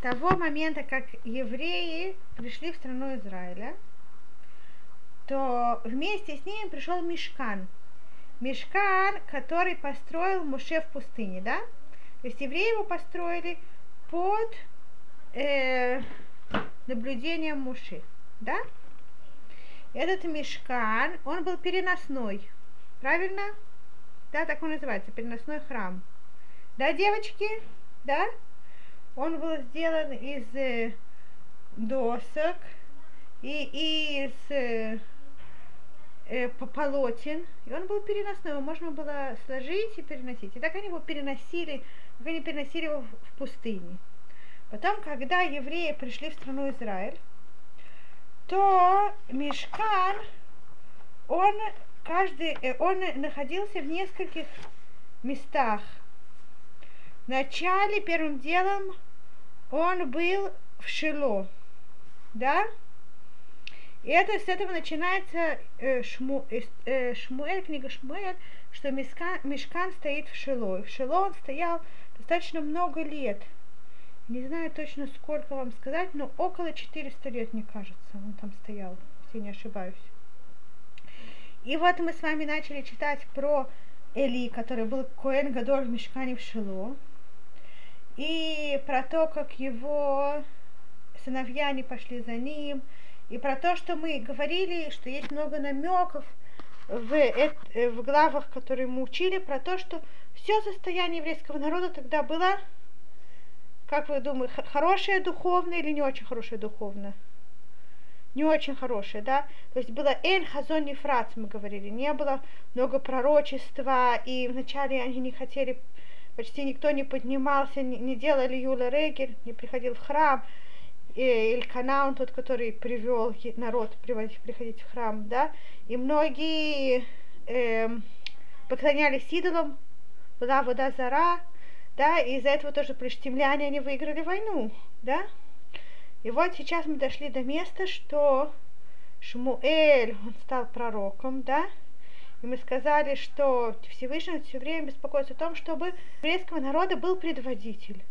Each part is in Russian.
того момента, как евреи пришли в страну Израиля, то вместе с ними пришел Мешкан. Мешкан, который построил Муше в пустыне, да? То есть евреи его построили под э, наблюдением Муши, да? Этот мешкан, он был переносной, правильно? Да, так он называется, переносной храм. Да, девочки? Да? Он был сделан из э, досок и из э, э, полотен, и он был переносной, его можно было сложить и переносить. И так они его переносили, как они переносили его в пустыне. Потом, когда евреи пришли в страну Израиль, то Мешкан, он каждый, э, он находился в нескольких местах. Вначале, первым делом, он был в Шило, да? И это с этого начинается э, Шму, э, э Шмуэль, книга Шмуэль, что Мешкан, Мешкан стоит в Шило. И в Шило он стоял достаточно много лет. Не знаю точно, сколько вам сказать, но около 400 лет, мне кажется, он там стоял, если не ошибаюсь. И вот мы с вами начали читать про Эли, который был Коэн Гадоль в Мешкане в Шило, и про то, как его сыновья не пошли за ним, и про то, что мы говорили, что есть много намеков в, э, в главах, которые мы учили, про то, что все состояние еврейского народа тогда было, как вы думаете, хорошее духовное или не очень хорошее духовное? не очень хорошее, да, то есть было Эль Хазон Нефрац, мы говорили, не было много пророчества, и вначале они не хотели, почти никто не поднимался, не, не делали Юля Регель, не приходил в храм, Ильканаун, тот, который привел народ приходить в храм, да, и многие э, поклонялись идолам, была вода зара, да, и из-за этого тоже плештемляне, они выиграли войну, да, и вот сейчас мы дошли до места, что Шмуэль, он стал пророком, да, и мы сказали, что Всевышний все время беспокоится о том, чтобы у еврейского народа был предводитель.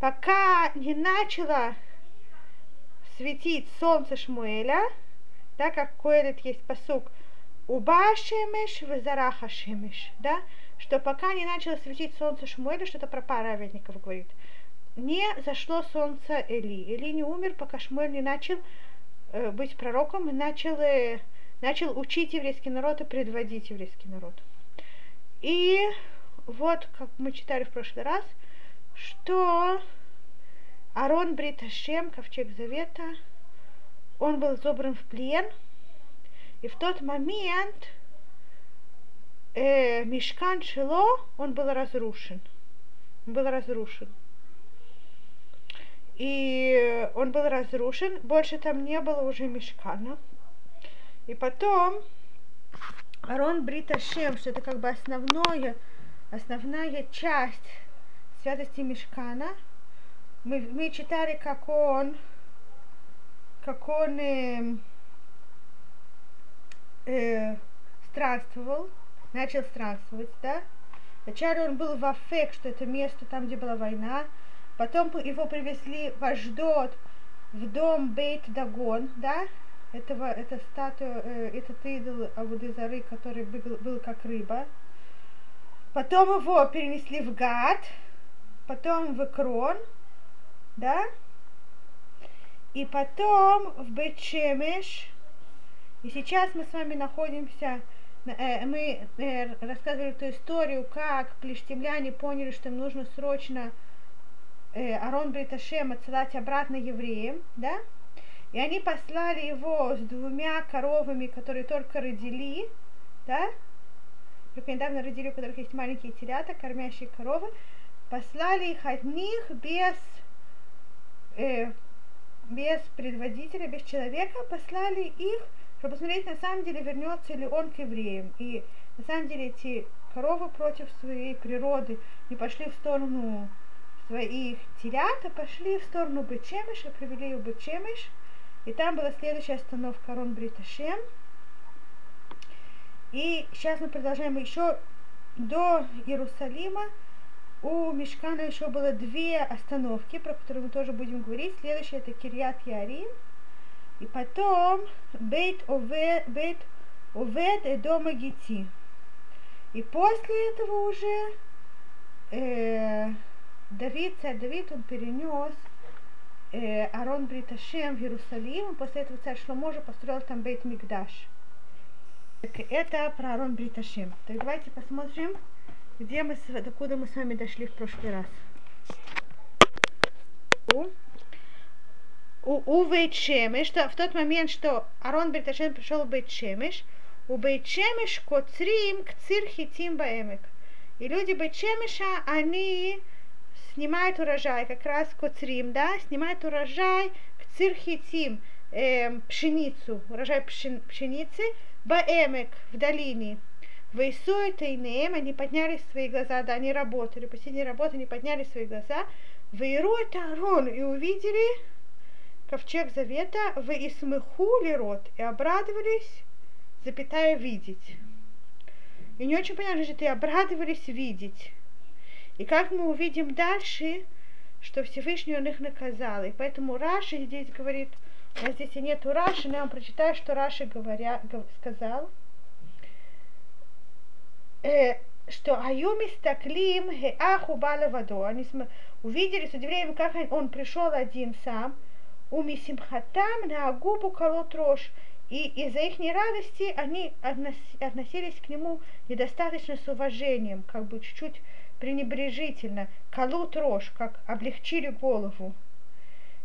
Пока не начало светить солнце Шмуэля, да, как Коэлит есть посук, Уба Шемеш, Везараха Шемеш, да, что пока не начало светить солнце Шмуэля, что-то про праведников говорит – не зашло солнце Эли. Эли не умер, пока Шмуэль не начал э, быть пророком и начал, э, начал учить еврейский народ и предводить еврейский народ. И вот, как мы читали в прошлый раз, что Арон Бриташем, ковчег завета, он был забран в плен, и в тот момент э, Мешкан Шило, он был разрушен. Он был разрушен и он был разрушен, больше там не было уже мешкана. И потом Арон Брита что это как бы основное, основная часть святости мешкана. Мы, мы читали, как он, как он э, э, странствовал, начал странствовать, да. Вначале он был в Афек, что это место там, где была война, Потом его привезли в Аждот, в дом Бейт Дагон, да, этого, это статуя, э, этот идол Абудызары, который был, был как рыба. Потом его перенесли в Гад, потом в Экрон, да, и потом в Бетшемеш. И сейчас мы с вами находимся, э, мы э, рассказывали эту историю, как плештемляне поняли, что им нужно срочно Арон Бриташем отсылать обратно евреям, да, и они послали его с двумя коровами, которые только родили, да, только недавно родили, у которых есть маленькие телята, кормящие коровы, послали их одних без, э, без предводителя, без человека, послали их, чтобы посмотреть, на самом деле вернется ли он к евреям. И на самом деле эти коровы против своей природы не пошли в сторону своих телят и пошли в сторону Бечемиш и привели в Бечемиш. И там была следующая остановка Рон Бриташем. И сейчас мы продолжаем еще до Иерусалима. у Мешкана еще было две остановки, про которые мы тоже будем говорить. Следующая это Кирьят Ярин. И потом Бейт Овед, Бейт Овед и Дома Гити. И после этого уже э, Давид, царь Давид, он перенес э, Арон Бриташем в Иерусалим, после этого царь Шломо уже построил там Бейт Мигдаш. Это про Арон Бриташем. Так давайте посмотрим, где мы, докуда мы с вами дошли в прошлый раз. У, у, у Бейт что в тот момент, что Арон Бриташем пришел в Бейт Шемеш, у Бейт Шемеш коцрим к цирхитим баэмек. И люди Бейт Шемеша, они снимают урожай, как раз коцрим, да, снимают урожай к цирхитим, э, пшеницу, урожай пшен, пшеницы, баэмек в долине. Вейсует и Нем, они подняли свои глаза, да, они работали, последние работы, они подняли свои глаза. Вейру это Арон, и увидели ковчег завета, в Исмыху рот, и обрадовались, запятая видеть. И не очень понятно, что и обрадовались видеть. И как мы увидим дальше, что Всевышний он их наказал. И поэтому Раши здесь говорит, у нас здесь и нету Раши, но я вам прочитаю, что Раши говоря, сказал – э, что Аюми стаклим аху балавадо. Они увидели с удивлением, как он пришел один сам. У Мисимхатам на губу колот рожь. И из-за их радости они относились к нему недостаточно с уважением, как бы чуть-чуть пренебрежительно. Колут рожь, как облегчили голову.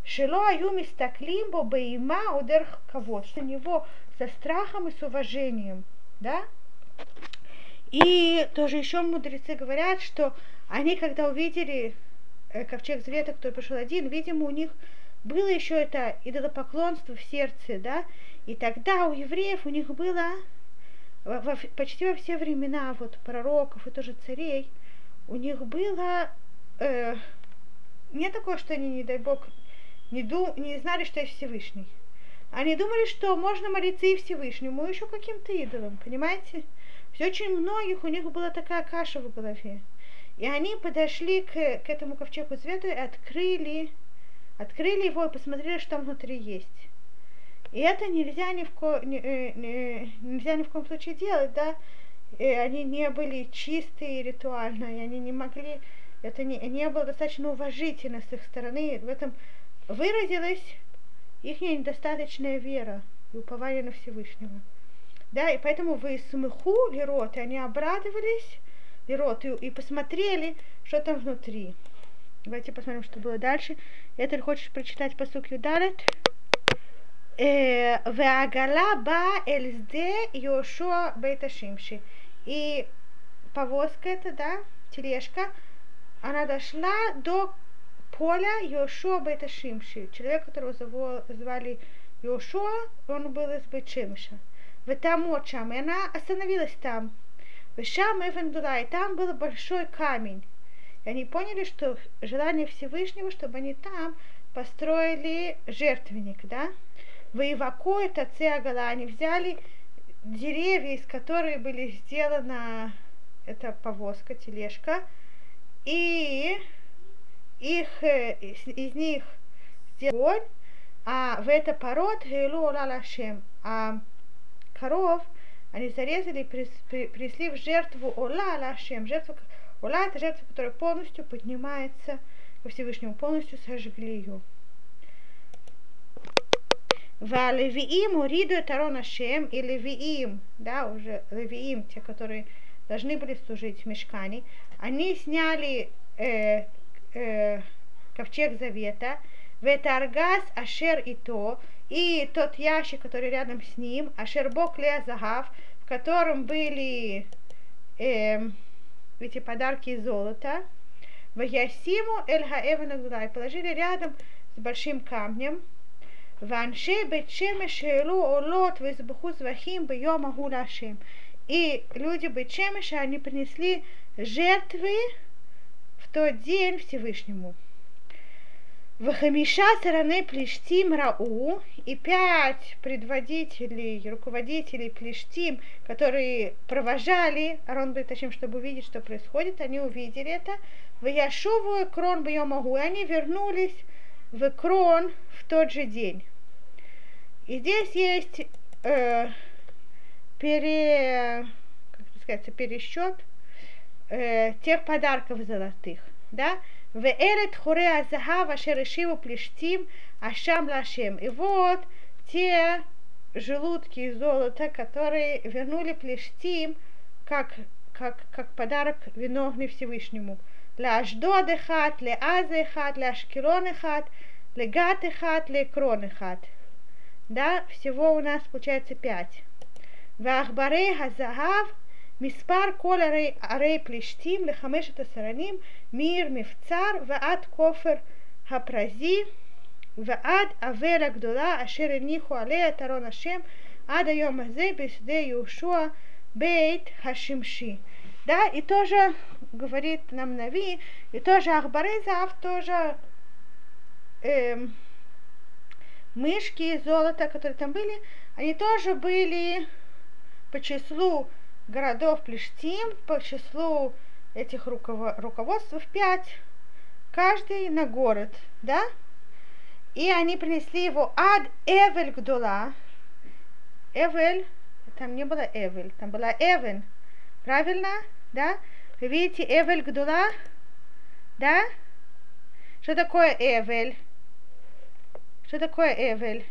Шило аюми стаклим бо бейма удерх кого На него со страхом и с уважением. Да? И тоже еще мудрецы говорят, что они, когда увидели э, ковчег завета, который пришел один, видимо, у них было еще это идолопоклонство в сердце, да, и тогда у евреев у них было во, почти во все времена вот пророков и тоже царей, у них было э, не такое, что они, не дай бог, не, ду, не знали, что есть Всевышний. Они думали, что можно молиться и Всевышнему, и еще каким-то идолам, понимаете? есть очень многих у них была такая каша в голове. И они подошли к, к этому ковчегу цвету и открыли, открыли его и посмотрели, что там внутри есть. И это нельзя ни в, ко, ни, э, ни, нельзя ни в коем случае делать, да. И они не были чистые ритуально, и они не могли, это не, не было достаточно уважительно с их стороны. В этом выразилась их недостаточная вера и упование на Всевышнего. Да, и поэтому вы смеху лирот, и они обрадовались лирот, и, и посмотрели, что там внутри. Давайте посмотрим, что было дальше. Это хочешь прочитать по посук Юдарет? Веагала ба эльзде Йошуа бейташимши. И повозка это, да, тележка, она дошла до поля Йошуа бейташимши. Человек, которого звали Йошуа, он был из Бетшимша. Ветамот шам, и она остановилась там. Эвен была, и там был большой камень. И они поняли, что желание Всевышнего, чтобы они там построили жертвенник, да? Воеваку это цеагала, они взяли деревья, из которых были сделана эта повозка, тележка, и их, из, из них сделали а в это пород Гейлу Лалашем, а коров, они зарезали и принесли в жертву Ола Лашем. Жертва, Ола это жертва, которая полностью поднимается ко Всевышнему, полностью сожгли ее. Валевиим уриду это Шем и левиим, да, уже левиим, те, которые должны были служить в мешкане, они сняли э, э, ковчег завета, ветаргас ашер и то, и тот ящик, который рядом с ним, Ашербок Леазагав, в котором были э, эти подарки из золота, в Ясиму Эль Хаэвен положили рядом с большим камнем, ואנשי בית שמש העלו עולות ויזבחו זבחים ביום ההוא להשם. И люди Бет Шемеша, они принесли жертвы в тот день Всевышнему. Вахамиша стороны Плештим Рау и пять предводителей, руководителей Плештим, которые провожали Арон Беташим, чтобы увидеть, что происходит, они увидели это. В Яшуву Крон Бьемагу, и они вернулись в Крон в тот же день. И здесь есть э, пере, как сказать, пересчет э, тех подарков золотых, да, Веэрет хоре азахав ашер ишиву плештим ашам лашем. И вот те желудки из золота, которые вернули плештим как, как, как подарок виновный Всевышнему. Для Ашдод эхат, для Аза эхат, для Ашкелон эхат, для Гат эхат, для Крон эхат. Да, всего у нас получается пять. Вахбарей хазахав מספר כל ערי, ערי פלישתים לחמשת הסרנים מעיר מבצר ועד כופר הפרזי ועד אבל הגדולה אשר הניחו עליה את ארון השם עד היום הזה בשדה יהושע бейт Хашимши. Да, и тоже говорит нам Нави, и тоже Ахбарезав, тоже эм, мышки золота, которые там были, они тоже были по числу городов Плештим по числу этих руководств пять, каждый на город, да? И они принесли его ад Эвель Гдула. Эвель, там не было Эвель, там была Эвен. Правильно? Да? Вы видите Эвель Гдула? Да? Что такое Эвель? Что такое Эвель?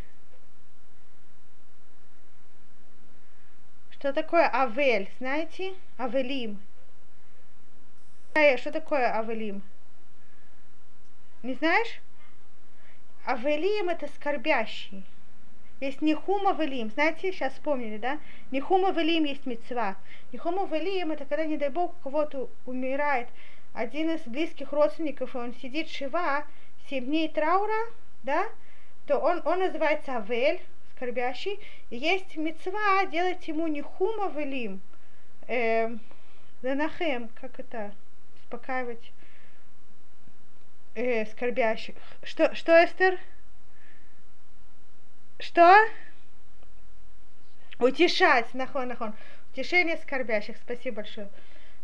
Что такое Авель, знаете? Авелим. Что такое Авелим? Не знаешь? Авелим это скорбящий. Есть Нихум Авелим. Знаете, сейчас вспомнили, да? Нихум Авелим есть мецва. Нихум Авелим это когда, не дай бог, у кого-то умирает один из близких родственников, и он сидит шива, 7 дней траура, да, то он, он называется Авель, скорбящий, есть мецва делать ему не хума велим, э, занахем, как это, успокаивать э, скорбящих. Что, что, Эстер? Что? Утешать, нахон, нахон. Утешение скорбящих, спасибо большое.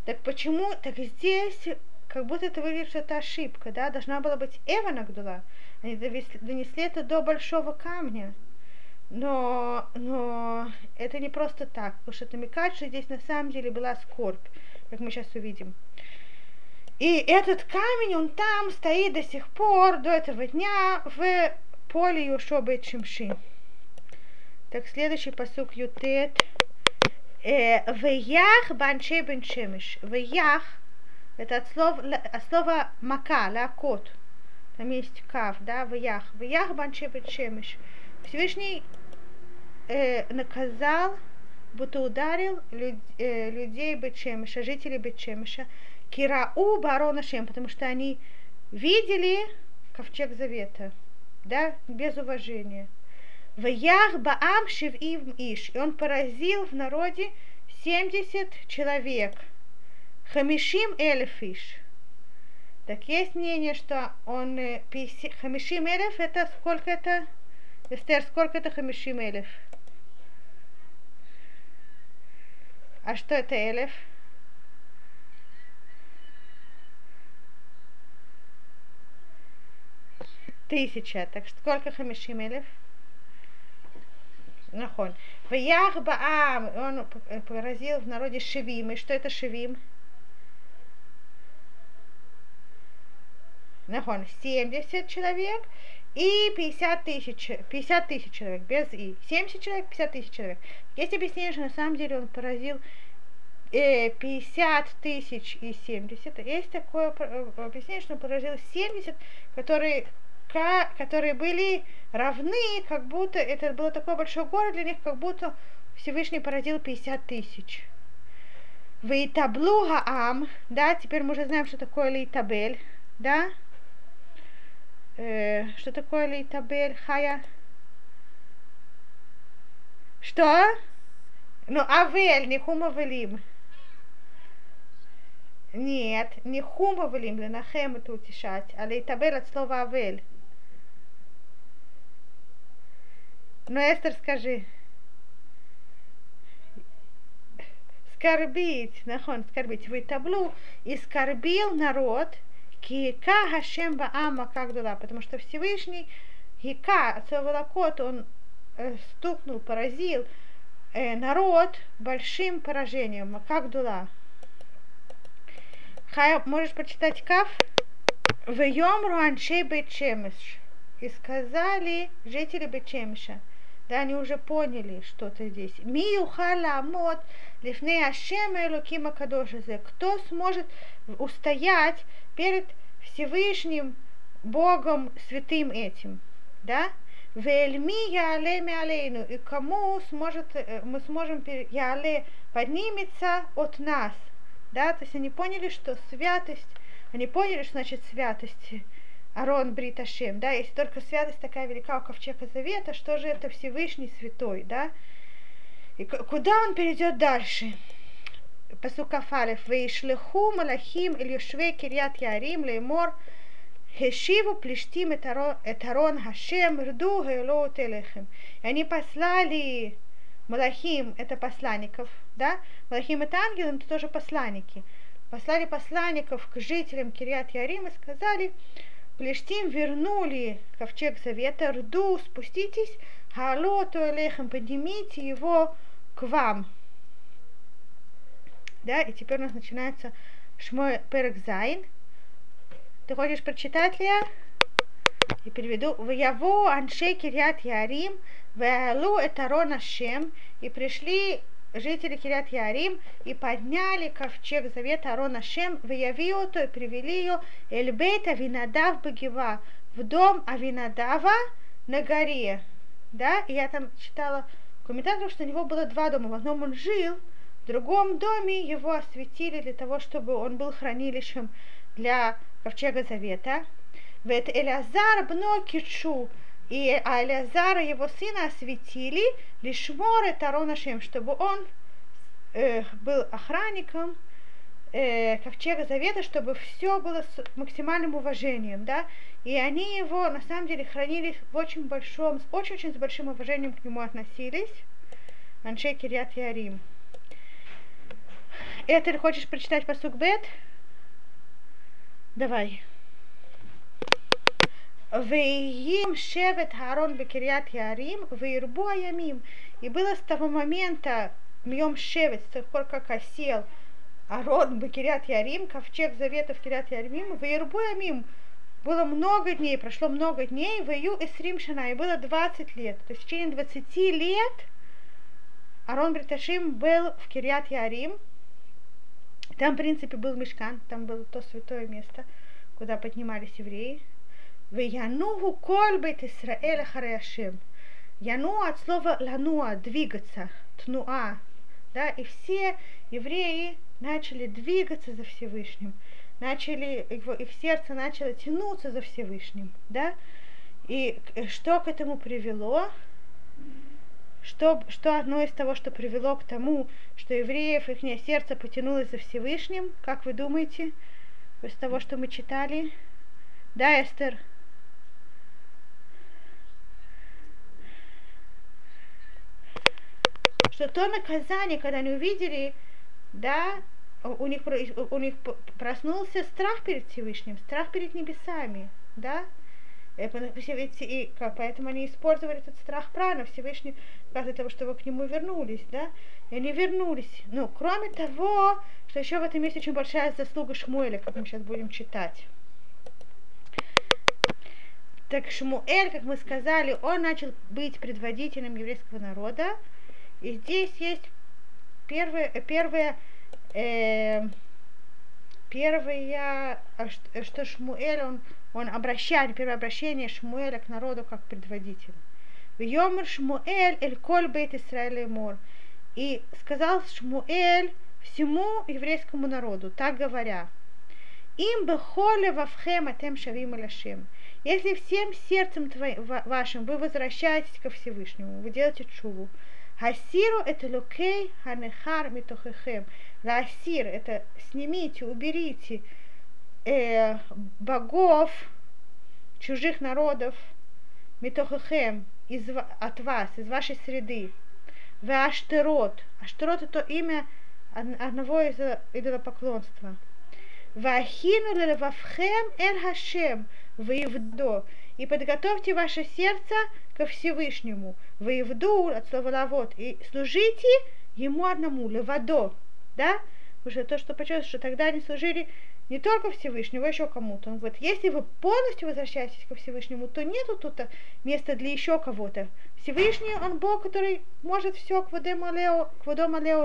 Так почему, так здесь, как будто это выглядит, что это ошибка, да, должна была быть Эва Нагдула. Они донесли это до большого камня. Но, но это не просто так, потому что намекает, что здесь на самом деле была скорбь, как мы сейчас увидим. И этот камень, он там стоит до сих пор, до этого дня, в поле Юшобы Чимши. Так, следующий посук Ютет. Э, Веях банче бен шемиш. Веях, это от слова, от слова мака, лакот. Там есть кав, да, веях. Веях банче бен шемиш. Всевышний э, наказал, будто ударил люд, э, людей Бетшемеша, жителей Бетшемеша, Кирау Барона Шем, потому что они видели ковчег завета, да, без уважения. В Ях Баам Шивим Иш, и он поразил в народе 70 человек. Хамишим Эльфиш. Так есть мнение, что он э, Хамишим Элев это сколько это? Эстер, сколько это Хамишим Элев? А что это элев? Тысяча. Так сколько хамишим элев? Нахон. Ваях Баам, он поразил в народе Шевим. И что это Шевим? Нахон, 70 человек и 50 тысяч, 50 тысяч человек, без и. 70 человек, 50 тысяч человек. Есть объяснение, что на самом деле он поразил э, 50 тысяч и 70. Есть такое э, объяснение, что он поразил 70, которые, которые были равны, как будто это было такой большой город для них, как будто Всевышний поразил 50 тысяч. Вейтаблу гаам, да, теперь мы уже знаем, что такое лейтабель, да, Э, что такое лейтабель хая? Что? Ну, авель, не хумавелим. Нет, не хумавелим, ленахем это утешать, а лейтабель от слова авель. Ну, Эстер, скажи. Скорбить, нахон, скорбить. Вы таблу и скорбил народ, кика баама как дала, потому что Всевышний Хика, Цаволокот, он э, стукнул, поразил э, народ большим поражением. Как дула? Хай, можешь прочитать Кав? В Йомру Аншей Бетчемеш. И сказали жители Бетчемеша. Да, они уже поняли что-то здесь. Мию хала амот лифней Ашем Элукима Кадошезе. Кто сможет устоять перед Всевышним Богом святым этим? Да? Вельми яле алейну. И кому сможет, мы сможем, яле поднимется от нас. Да, то есть они поняли, что святость, они поняли, что значит святость Арон Бриташем, да, если только святость такая велика у Ковчега Завета, что же это Всевышний Святой, да, и куда он перейдет дальше? Пасука Фалев, Вейшлеху Малахим Ильюшве Кирьят Ярим Леймор Хешиву Плештим Этарон Хашем Рду Гейлоу Телехем. И они послали Малахим, это посланников, да? Малахим это ангелы, это тоже посланники. Послали посланников к жителям Кириат Ярим и сказали, Плештим вернули ковчег завета, рду, спуститесь, Хало Туэлехем, поднимите его к вам. Да, и теперь у нас начинается Шмой Перекзайн. Ты хочешь прочитать, Лия? И переведу. Вяво Анше Кирят Ярим, Вялу Этарон Ашем, и пришли жители Кирят Ярим и подняли ковчег завета Арон Ашем, выявил то и привели ее Эльбейт Авинадав Багива в дом Авинадава на горе. Да, и я там читала комментарий, что у него было два дома. В одном он жил, в другом доме его осветили для того, чтобы он был хранилищем для ковчега завета. Ведь Элязар бно кичу, и а Элязара его сына осветили, лишь море Таронашем, чтобы он э, был охранником э, ковчега завета, чтобы все было с максимальным уважением, да, и они его на самом деле хранили в очень большом, очень-очень с большим уважением к нему относились, Аншей Кирят Ярим. Ты хочешь прочитать по Бет? Давай. Веим шевет Харон бекириат Ярим, веирбу аямим. И было с того момента, мьем шевет, с тех пор, как осел Арон бекириат Ярим, ковчег завета в Кириат Ярим, веирбу аямим. Было много дней, прошло много дней, вею и сримшана, и было 20 лет. То есть в течение 20 лет Арон Бриташим был в Кириат Ярим, там, в принципе, был мешкан, там было то святое место, куда поднимались евреи. В Януху кольбет Исраэль Харяшем. Яну от слова лануа, двигаться, тнуа. Да, и все евреи начали двигаться за Всевышним. Начали, его, их сердце начало тянуться за Всевышним. Да? И что к этому привело? Что, что одно из того, что привело к тому, что евреев их сердце потянулось за Всевышним, как вы думаете, из того, что мы читали? Да, Эстер? Что то наказание, когда они увидели, да, у них, у них проснулся страх перед Всевышним, страх перед небесами, да, и поэтому они использовали этот страх правильно, Всевышний, для того, чтобы к нему вернулись, да, и они вернулись. Ну, кроме того, что еще в этом есть очень большая заслуга Шмуэля, как мы сейчас будем читать. Так Шмуэль, как мы сказали, он начал быть предводителем еврейского народа, и здесь есть первое, первое, э, первое, что Шмуэль, он он обращает, первое обращение Шмуэля к народу как предводителя. Йомер Шмуэль эль коль бейт Исраэль мор. И сказал Шмуэль всему еврейскому народу, так говоря, им бы холе вавхем атем шавим лашем. Если всем сердцем твоим, вашим вы возвращаетесь ко Всевышнему, вы делаете чуву, Хасиру это лукей ханехар митохехем. Ласир это снимите, уберите э, богов чужих народов, Митохахем, из, от вас, из вашей среды. Вы Аштерот. Аштерот это имя одного из идолопоклонства. Вахину левавхем эль Хашем. Воевдо. И подготовьте ваше сердце ко Всевышнему. Воевду от слова лавод. И служите ему одному, левадо. Да? Что то, что почувствовали, что тогда они служили не только Всевышнему, а еще кому-то. Он говорит, если вы полностью возвращаетесь ко Всевышнему, то нету тут места для еще кого-то. Всевышний, он Бог, который может все к водому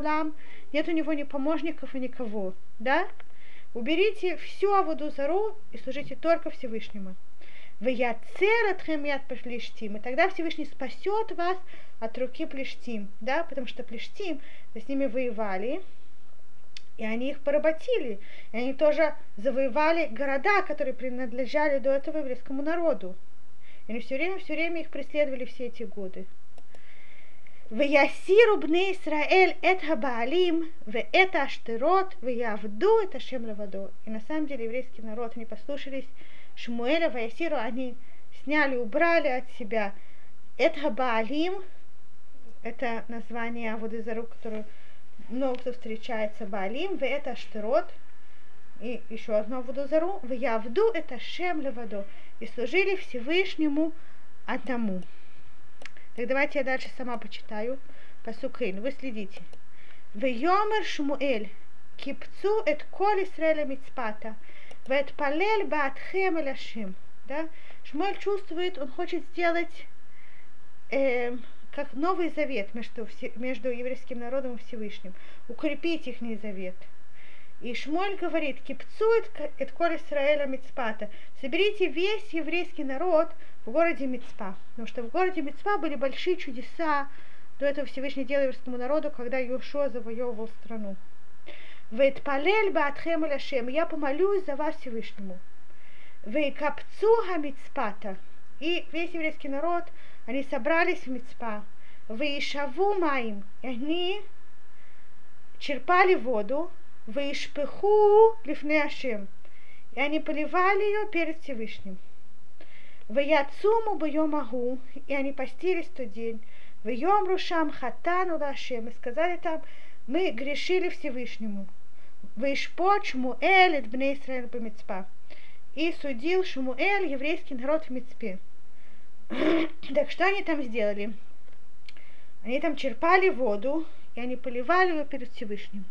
лам, нет у него ни помощников и никого. Да? Уберите всю Аводу Зару и служите только Всевышнему от плештим. И тогда Всевышний спасет вас от руки плештим, да, потому что плештим, с ними воевали, и они их поработили. И они тоже завоевали города, которые принадлежали до этого еврейскому народу. И они все время, все время их преследовали все эти годы. В Ясиру бне Исраэль это Баалим, в это Аштерот, в Явду это Шемлавадо. И на самом деле еврейский народ, они послушались Шмуэля, Ваясиру, они сняли, убрали от себя. Это Баалим, это название Аводызару, которое много кто встречается. Баалим, в это Штырот, и еще одно Аводызару, в Явду это Шем Леваду, и служили Всевышнему одному. Так давайте я дальше сама почитаю. Пасукейн, вы следите. В Йомер Шмуэль, кипцу эт коль Исраэля мицпата, в эт палель баатхем эляшим. Да? Шмуэль чувствует, он хочет сделать э, как новый завет между, между еврейским народом и Всевышним, укрепить их завет. И Шмоль говорит, кипцует эт коль Исраэля Мицпата, соберите весь еврейский народ в городе Мицпа, потому что в городе Мицпа были большие чудеса, до этого Всевышний делал еврейскому народу, когда Йошуа завоевывал страну. Вейт палель баатхем ляшем, я помолюсь за вас Всевышнему. Вейкапцу хамицпата, и весь еврейский народ – они собрались в Мицпа, выишаву маим, и они черпали воду, выишпеху лифнеашем, и они поливали ее перед Всевышним. В Яцуму Байомагу, и они постились тот день, в Йом Рушам Хатану Лашем, и сказали там, мы грешили Всевышнему. Вышпот Шмуэль от Бней Исраэль Мицпа. И судил Шмуэль еврейский народ в Мицпе. так что они там сделали? Они там черпали воду, и они поливали ее перед Всевышним.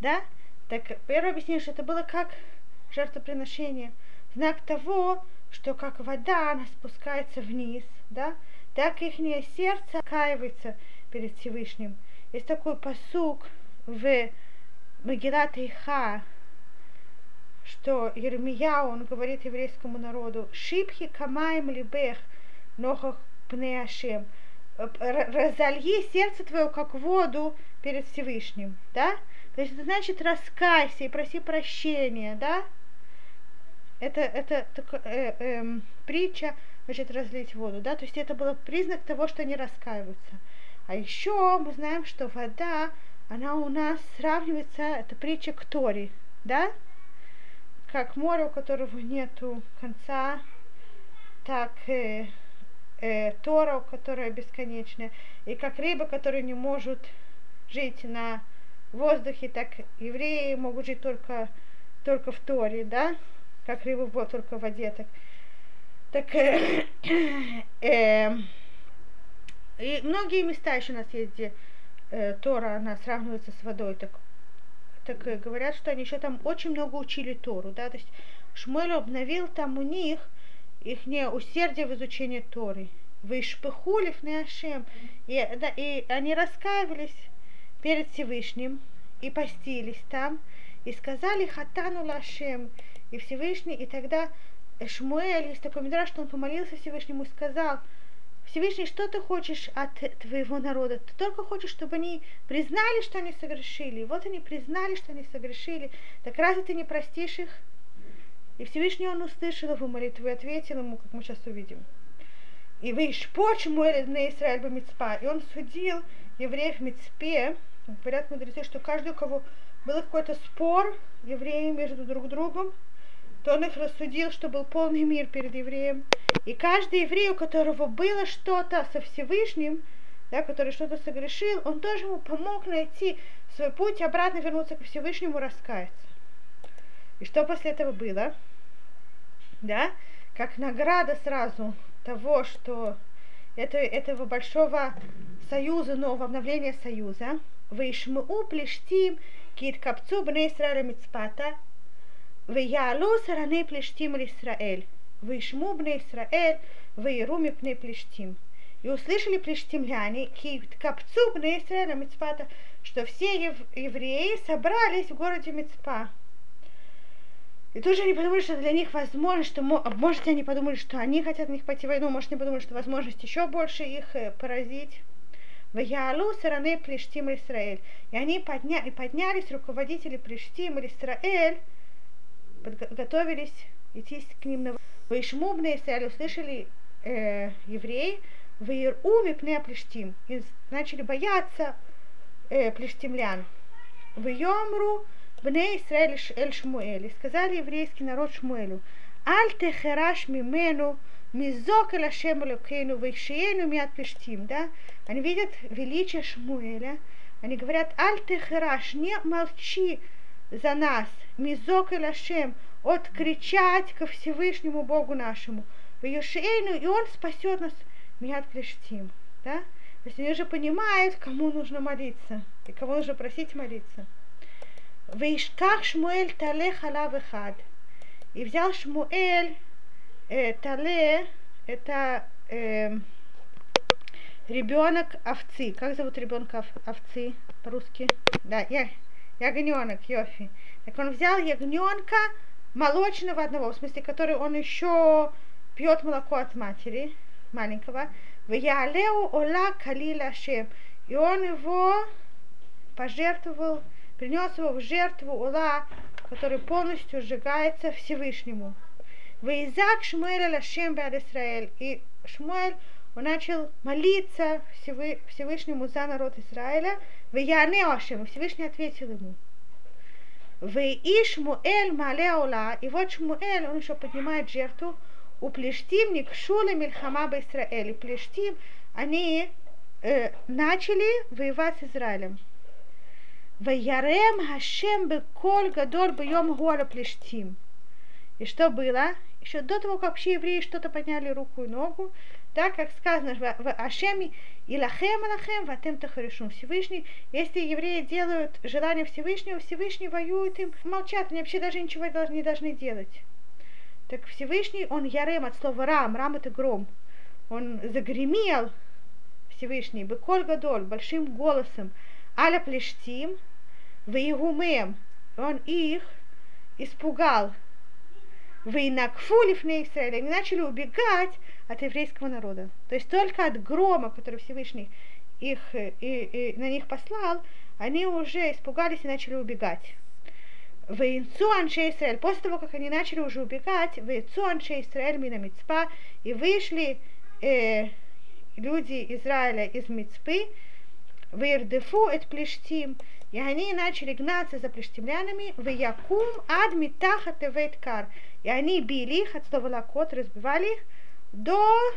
Да? Так первое объяснение, что это было как жертвоприношение. Знак того, что как вода, она спускается вниз, да, так их сердце каивается перед Всевышним. Есть такой посук в Магилат Иха, что Ермия, он говорит еврейскому народу, «Шипхи камаем либех, нохах пнеашем. Разольи сердце твое, как воду перед Всевышним, да? То есть это значит раскайся и проси прощения, да? Это, это так, э, э, притча, значит, разлить воду, да? То есть это был признак того, что они раскаиваются. А еще мы знаем, что вода, она у нас сравнивается, это притча к Торе, да? Как море, у которого нету конца, так э, э, Тора, которая бесконечная, и как рыба, которые не может жить на воздухе, так евреи могут жить только, только в Торе, да, как рыба только в воде, так, так э, э, и многие места еще у нас есть, где э, Тора, она сравнивается с водой, так, так э, говорят, что они еще там очень много учили Тору, да, то есть Шмуэль обновил там у них их не усердие в изучении Торы. Вы шпыхулив не Ашем. И, да, и они раскаивались перед Всевышним и постились там, и сказали хатану лашем. И Всевышний, и тогда Шмуэль, есть такой мидраж, что он помолился Всевышнему и сказал, Всевышний, что ты хочешь от твоего народа? Ты только хочешь, чтобы они признали, что они согрешили. Вот они признали, что они согрешили. Так разве ты не простишь их? И Всевышний он услышал его молитву и ответил ему, как мы сейчас увидим. И вы почему на Израиль бы Мицпа. И он судил евреев в Мицпе. Говорят мудрецы, что каждый, у кого был какой-то спор, евреи между друг другом, то он их рассудил, что был полный мир перед евреем. И каждый еврей, у которого было что-то со Всевышним, да, который что-то согрешил, он тоже ему помог найти свой путь обратно вернуться к Всевышнему, раскаяться. И что после этого было? Да? Как награда сразу того, что это, этого большого союза, нового обновления союза, Вышму плештим кит капцу бне Исраэля мицпата, Веялу сараны плештим Исраэль, вышму бне Исраэль, вейру мипне плештим. И услышали плештимляне, ки капцу бне Исраэля Мицпата, что все евреи собрались в городе Мицпа. И тут же они подумали, что для них возможно, что, может, они подумали, что они хотят на них пойти в войну, может, они подумали, что возможность еще больше их поразить. В Яалу сараны Плештим Исраэль. И они подня... и поднялись руководители Плештим Исраэль подготовились идти к ним на Ваишмубны Израиль, услышали э, евреи, в Иру мипне Плештим, и начали бояться э, плештимлян. В Йомру бне Израиль эль Шмуэль, и сказали еврейский народ Шмуэлю, Аль техераш мимену Мизок эль Ашем Элокейну Вейшиену Миат Плештим, да? Они видят величие Шмуэля, они говорят, Аль техераш, не молчи за нас, Мизок эль Ашем, откричать ко Всевышнему Богу нашему, Вейшиену, и Он спасет нас Миат Плештим, да? То есть они уже понимают, кому нужно молиться и кого нужно просить молиться. Вейшках Шмуэль Тале Халав. И взял Шмуэль э, Тале, это э, ребенок овцы. Как зовут ребенка овцы по-русски? Да, я, ягненок, Йофи. Так он взял ягненка молочного одного, в смысле, который он еще пьет молоко от матери маленького. В Ялеу Ола Калила Шем. И он его пожертвовал, принес его в жертву Ола, который полностью сжигается Всевышнему. Вейзак Шмуэль Лашем Бад Исраэль. И Шмуэль, он начал молиться Всевышнему за народ Израиля. В Яне Ашем. Всевышний ответил ему. В Ишмуэль Малеола. И вот Шмуэль, он еще поднимает жертву. У Плештим Никшула Мильхама Израиль. И Плештим, они э, начали воевать с Израилем. Ваярем Хашем Беколь Гадор Бьем Гуала Плештим. И что было? Еще до того, как вообще евреи что-то подняли руку и ногу, так как сказано в Ашеме, и лахем лахем, ватем тахаришум Всевышний. Если евреи делают желание Всевышнего, Всевышний воюет им, молчат, они вообще даже ничего не должны делать. Так Всевышний, он ярем от слова рам, рам это гром. Он загремел Всевышний, быколь гадоль, большим голосом, аля плештим, в он их испугал, вы накфулив на Израиль, они начали убегать от еврейского народа. То есть только от грома, который Всевышний их, и, и, на них послал, они уже испугались и начали убегать. Вейнцу анше Израиль, после того, как они начали уже убегать, вейнцу анше Израиль мина Мицпа, и вышли э, люди Израиля из Мицпы, вейрдефу эт плештим, и они начали гнаться за плештимлянами, в Якум ад митаха тевейткар, и они били их от слова лакот, разбивали их до,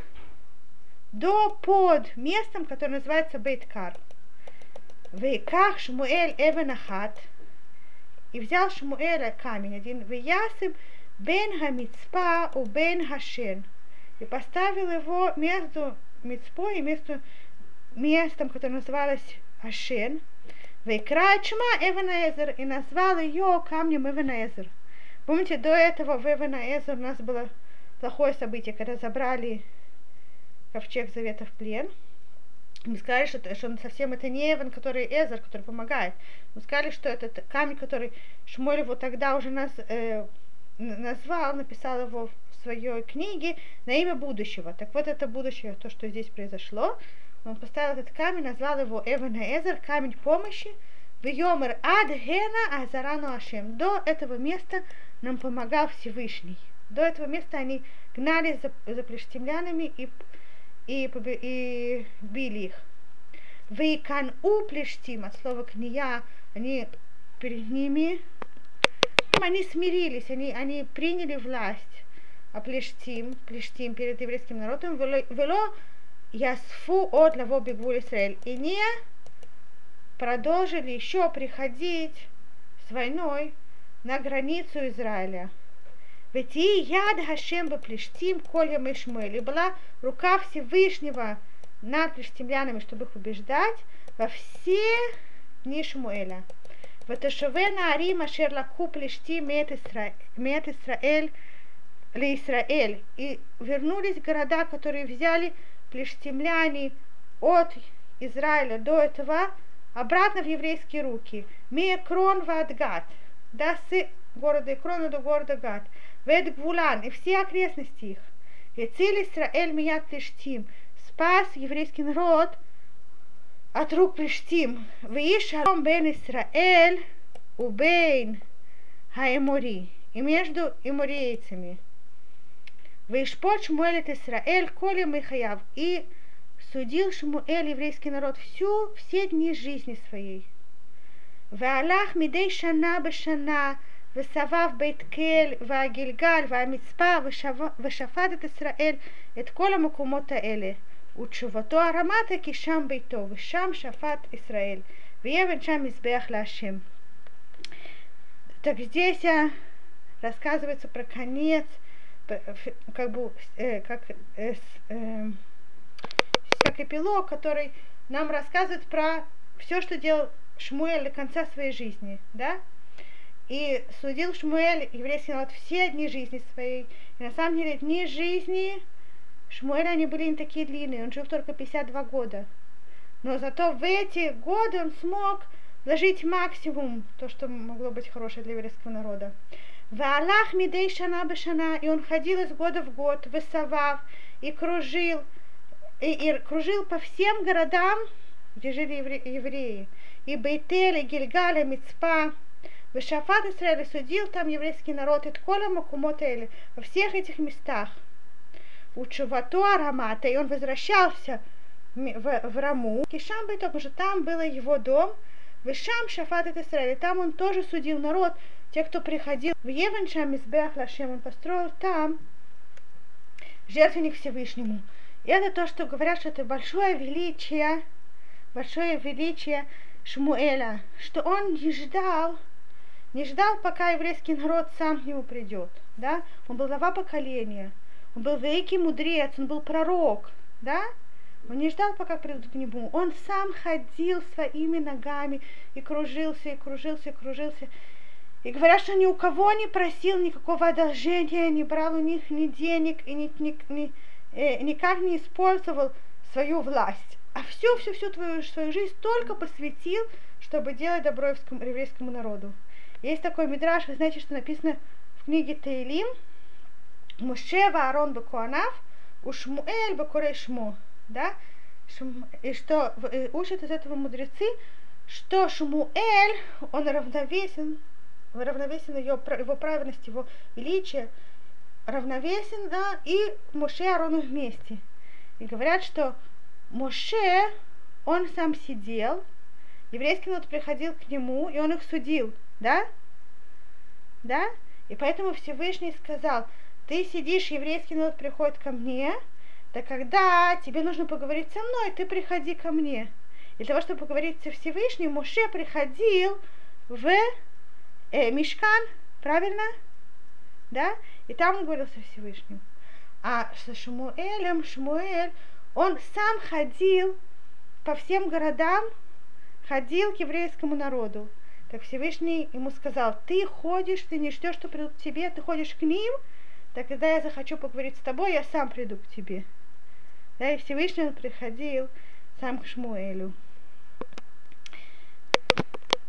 до под местом, которое называется Бейткар. Вейках Шмуэль Эвенахат, и взял Шмуэля камень один, Виясым Бен Хамицпа у Бен Хашен, и поставил его между Мицпой и между местом, которое называлось Ашен, Вейкра Чма Эвенаэзер, и назвал ее камнем Эвенаэзер. Помните, до этого в Эвенаэзер у нас было плохое событие, когда забрали ковчег завета в плен. Мы сказали, что, что он совсем это не Эван, который Эзер, который помогает. Мы сказали, что этот камень, который Шмоль его тогда уже нас, э, назвал, написал его в своей книге на имя будущего. Так вот это будущее, то, что здесь произошло. Он поставил этот камень, назвал его Эван Эзер, камень помощи. В Йомер Ад Гена Азарану Ашем. До этого места нам помогал Всевышний. До этого места они гнали за, за плештемлянами и, и, и били их. Вейкан у плештим, от слова кния, они перед ними они смирились, они, они приняли власть. А Плештим, Плештим перед еврейским народом, вело ясфу от лаво бегвуль Израиль. И не продолжили еще приходить с войной на границу Израиля. Вот и я яд Хашем Плештим, Кольям и Шмуэль. И была рука Всевышнего над плештимлянами, чтобы их убеждать во все дни Шмуэля. Ваташавена Арима Шерлаку Плешти Мет Исраэль Ле Исраэль. И вернулись города, которые взяли плештимляне от Израиля до этого обратно в еврейские руки. Мекрон Вадгат. Да, с города Икрона до города Гад вет Гвулан и все окрестности их. и Вецили Исраэль меня Плештим, спас еврейский народ от рук Плештим. Вииш шалом бен Исраэль убейн хаэмори и между эморейцами. Вишпот Шмуэль от Исраэль, коли Михаяв, и судил Шмуэль еврейский народ всю, все дни жизни своей. Ваалах мидей шана бешана, шана וסבב בית כל והגלגל והמצפה ושפט את ישראל את כל המקומות האלה. ותשובתו הרמתה כי שם ביתו ושם שפט ישראל ויבן שם מזבח להשם. Так здесь рассказывается про конец, как бы, э, как, э, э, как эпилог, который нам рассказывает про все, что делал Шмуэль до конца своей жизни, да? И судил Шмуэль еврейский народ все дни жизни своей. И на самом деле дни жизни Шмуэля они были не такие длинные, он жил только 52 года. Но зато в эти годы он смог вложить максимум, то, что могло быть хорошее для еврейского народа. Ваалах мидей шана бешана, и он ходил из года в год, высовав, и кружил, и, и кружил по всем городам, где жили евреи. И Бейтель, и Гильгаль, и Мицпа, Вешафат Израиля судил там еврейский народ, и Тколя Макумотели, во всех этих местах. У Чувату Арамата, и он возвращался в, в Раму. Кишам потому что там был его дом, Вешам Шафат Израиля, там он тоже судил народ, те, кто приходил в Евеншам из Лашем, он построил там жертвенник Всевышнему. И это то, что говорят, что это большое величие, большое величие Шмуэля, что он не ждал, не ждал, пока еврейский народ сам к нему придет. Да? Он был глава поколения, он был великий мудрец, он был пророк, да? Он не ждал, пока придут к нему. Он сам ходил своими ногами и кружился, и кружился, и кружился. И говорят, что ни у кого не просил никакого одолжения, не брал у них ни денег и ни, ни, ни, э, никак не использовал свою власть. А всю, всю, всю твою свою жизнь только посвятил, чтобы делать добро еврейскому народу. Есть такой мидраж, вы знаете, что написано в книге Тейлим, Мушева Арон Бакуанав, Ушмуэль Бакурей Шмо, да, и что э, учат из этого мудрецы, что Шмуэль, он равновесен равновесен ее, его праведность, его величие, равновесен, да, и Моше и Арону вместе. И говорят, что Моше, он сам сидел, еврейский народ приходил к нему, и он их судил, да? Да? И поэтому Всевышний сказал, ты сидишь, еврейский народ приходит ко мне, да когда тебе нужно поговорить со мной, ты приходи ко мне. И для того, чтобы поговорить со Всевышним, Моше приходил в э, Мишкан, правильно? Да? И там он говорил со Всевышним. А со Шмуэлем, Шмуэль, он сам ходил по всем городам, ходил к еврейскому народу. Так Всевышний ему сказал, ты ходишь, ты не ждешь, что придут к тебе, ты ходишь к ним, так когда я захочу поговорить с тобой, я сам приду к тебе. Да, и Всевышний он приходил сам к Шмуэлю.